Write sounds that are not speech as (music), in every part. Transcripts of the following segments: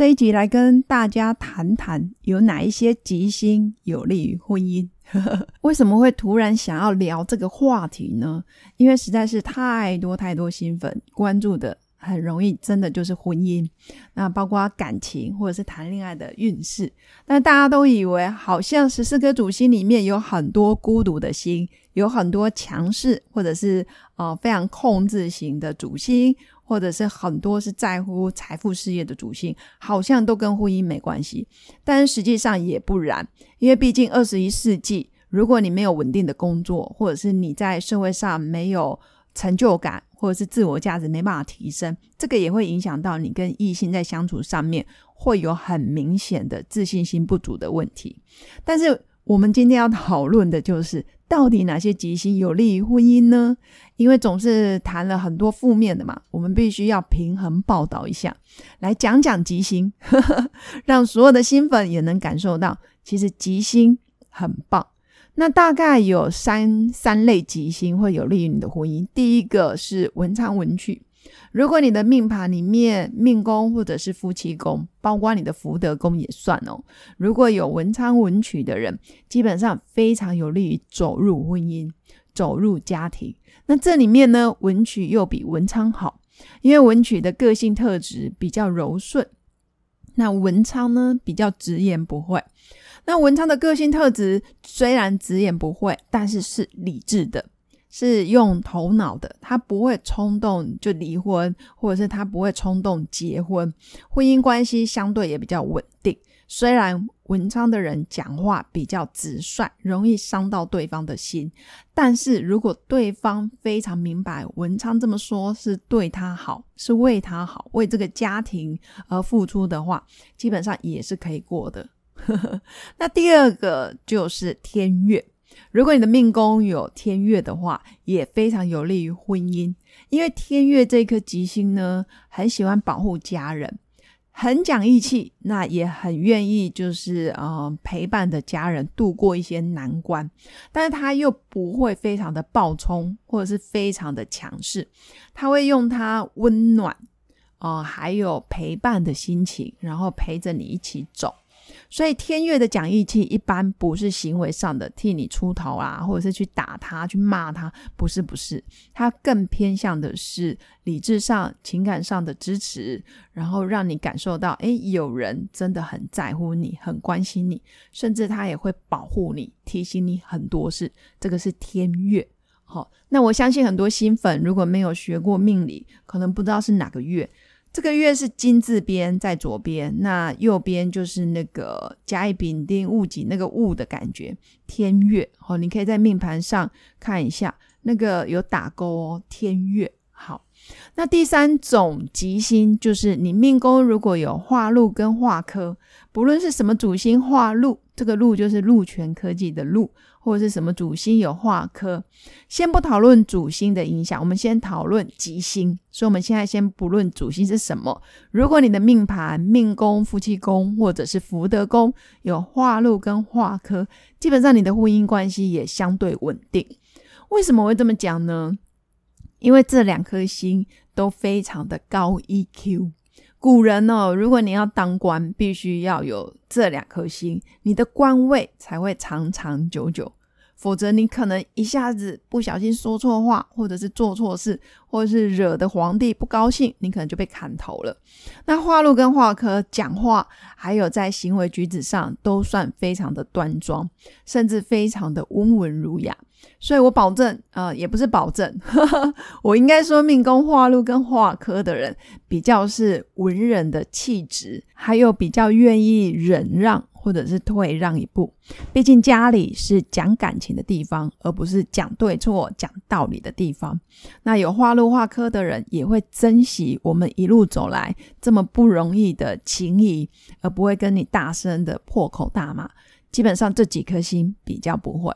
这一集来跟大家谈谈，有哪一些吉星有利于婚姻？(laughs) 为什么会突然想要聊这个话题呢？因为实在是太多太多新粉关注的，很容易真的就是婚姻，那包括感情或者是谈恋爱的运势。但大家都以为好像十四颗主星里面有很多孤独的星，有很多强势或者是呃非常控制型的主星。或者是很多是在乎财富事业的主星，好像都跟婚姻没关系，但实际上也不然，因为毕竟二十一世纪，如果你没有稳定的工作，或者是你在社会上没有成就感，或者是自我价值没办法提升，这个也会影响到你跟异性在相处上面会有很明显的自信心不足的问题。但是我们今天要讨论的就是。到底哪些吉星有利于婚姻呢？因为总是谈了很多负面的嘛，我们必须要平衡报道一下，来讲讲吉星，(laughs) 让所有的新粉也能感受到，其实吉星很棒。那大概有三三类吉星会有利于你的婚姻。第一个是文昌文曲。如果你的命盘里面命宫或者是夫妻宫，包括你的福德宫也算哦。如果有文昌文曲的人，基本上非常有利于走入婚姻、走入家庭。那这里面呢，文曲又比文昌好，因为文曲的个性特质比较柔顺，那文昌呢比较直言不讳。那文昌的个性特质虽然直言不讳，但是是理智的。是用头脑的，他不会冲动就离婚，或者是他不会冲动结婚，婚姻关系相对也比较稳定。虽然文昌的人讲话比较直率，容易伤到对方的心，但是如果对方非常明白文昌这么说是对他好，是为他好，为这个家庭而付出的话，基本上也是可以过的。(laughs) 那第二个就是天月。如果你的命宫有天月的话，也非常有利于婚姻，因为天月这颗吉星呢，很喜欢保护家人，很讲义气，那也很愿意就是呃陪伴的家人度过一些难关，但是他又不会非常的暴冲或者是非常的强势，他会用他温暖哦还有陪伴的心情，然后陪着你一起走。所以天月的讲义气一般不是行为上的替你出头啊，或者是去打他、去骂他，不是不是，他更偏向的是理智上、情感上的支持，然后让你感受到，哎，有人真的很在乎你、很关心你，甚至他也会保护你、提醒你很多事。这个是天月。好，那我相信很多新粉如果没有学过命理，可能不知道是哪个月。这个月是金字边在左边，那右边就是那个甲乙丙丁戊己那个戊的感觉，天月哦，你可以在命盘上看一下，那个有打勾哦，天月好。那第三种吉星就是你命宫如果有化禄跟化科，不论是什么主星化禄，这个禄就是禄权科技的禄。或者是什么主星有化科，先不讨论主星的影响，我们先讨论吉星。所以，我们现在先不论主星是什么。如果你的命盘、命宫、夫妻宫或者是福德宫有化禄跟化科，基本上你的婚姻关系也相对稳定。为什么会这么讲呢？因为这两颗星都非常的高 EQ。古人哦，如果你要当官，必须要有这两颗心，你的官位才会长长久久。否则，你可能一下子不小心说错话，或者是做错事，或者是惹得皇帝不高兴，你可能就被砍头了。那画禄跟画科讲话，还有在行为举止上，都算非常的端庄，甚至非常的温文儒雅。所以我保证，呃，也不是保证，呵 (laughs) 呵我应该说，命宫化禄跟画科的人，比较是文人的气质，还有比较愿意忍让。或者是退让一步，毕竟家里是讲感情的地方，而不是讲对错、讲道理的地方。那有画路画科的人也会珍惜我们一路走来这么不容易的情谊，而不会跟你大声的破口大骂。基本上这几颗星比较不会。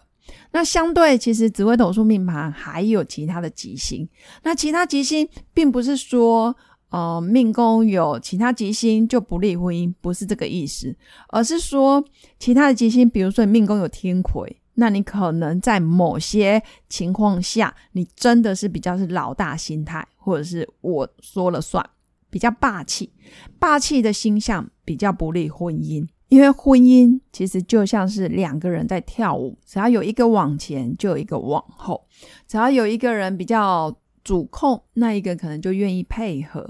那相对，其实紫微斗数命盘还有其他的吉星。那其他吉星，并不是说，呃，命宫有其他吉星就不利婚姻，不是这个意思，而是说其他的吉星，比如说你命宫有天魁，那你可能在某些情况下，你真的是比较是老大心态，或者是我说了算，比较霸气，霸气的星象比较不利婚姻。因为婚姻其实就像是两个人在跳舞，只要有一个往前，就有一个往后；只要有一个人比较主控，那一个可能就愿意配合；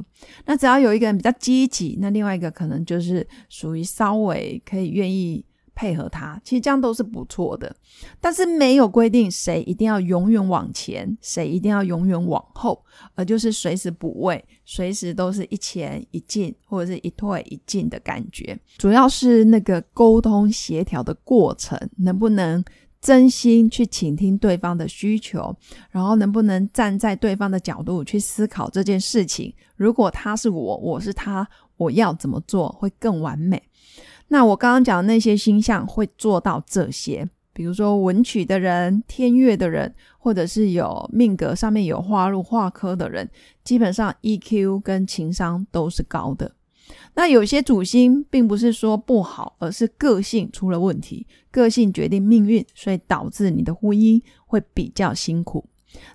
那只要有一个人比较积极，那另外一个可能就是属于稍微可以愿意。配合他，其实这样都是不错的，但是没有规定谁一定要永远往前，谁一定要永远往后，而就是随时补位，随时都是一前一进或者是一退一进的感觉。主要是那个沟通协调的过程，能不能真心去倾听对方的需求，然后能不能站在对方的角度去思考这件事情。如果他是我，我是他，我要怎么做会更完美？那我刚刚讲的那些星象会做到这些，比如说文曲的人、天月的人，或者是有命格上面有化入化科的人，基本上 EQ 跟情商都是高的。那有些主星并不是说不好，而是个性出了问题，个性决定命运，所以导致你的婚姻会比较辛苦。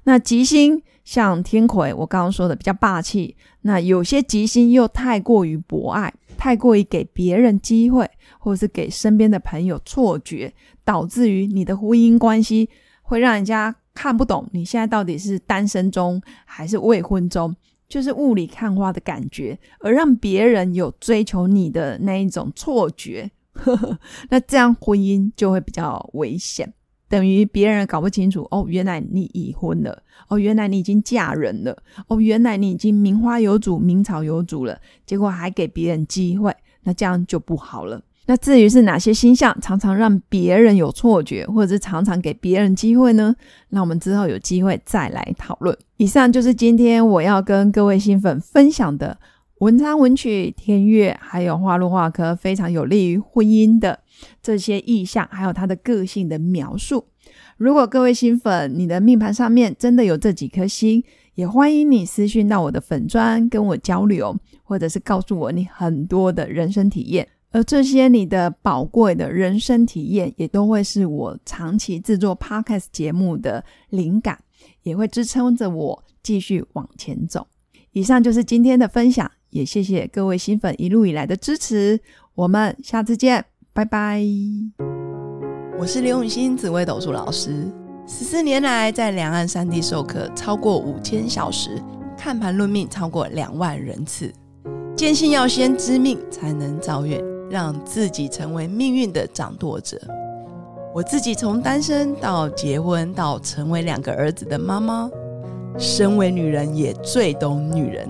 那吉星像天魁，我刚刚说的比较霸气，那有些吉星又太过于博爱。太过于给别人机会，或是给身边的朋友错觉，导致于你的婚姻关系会让人家看不懂你现在到底是单身中还是未婚中，就是雾里看花的感觉，而让别人有追求你的那一种错觉，(laughs) 那这样婚姻就会比较危险。等于别人搞不清楚哦，原来你已婚了哦，原来你已经嫁人了哦，原来你已经名花有主、名草有主了，结果还给别人机会，那这样就不好了。那至于是哪些星象常常让别人有错觉，或者是常常给别人机会呢？那我们之后有机会再来讨论。以上就是今天我要跟各位新粉分享的文昌文曲天月，还有花禄化科非常有利于婚姻的。这些意象还有他的个性的描述，如果各位新粉你的命盘上面真的有这几颗星，也欢迎你私讯到我的粉砖跟我交流，或者是告诉我你很多的人生体验，而这些你的宝贵的人生体验，也都会是我长期制作 podcast 节目的灵感，也会支撑着我继续往前走。以上就是今天的分享，也谢谢各位新粉一路以来的支持，我们下次见。拜拜！我是刘永新，紫微斗数老师。十四年来，在两岸三地授课超过五千小时，看盘论命超过两万人次。坚信要先知命，才能造运，让自己成为命运的掌舵者。我自己从单身到结婚，到成为两个儿子的妈妈，身为女人也最懂女人。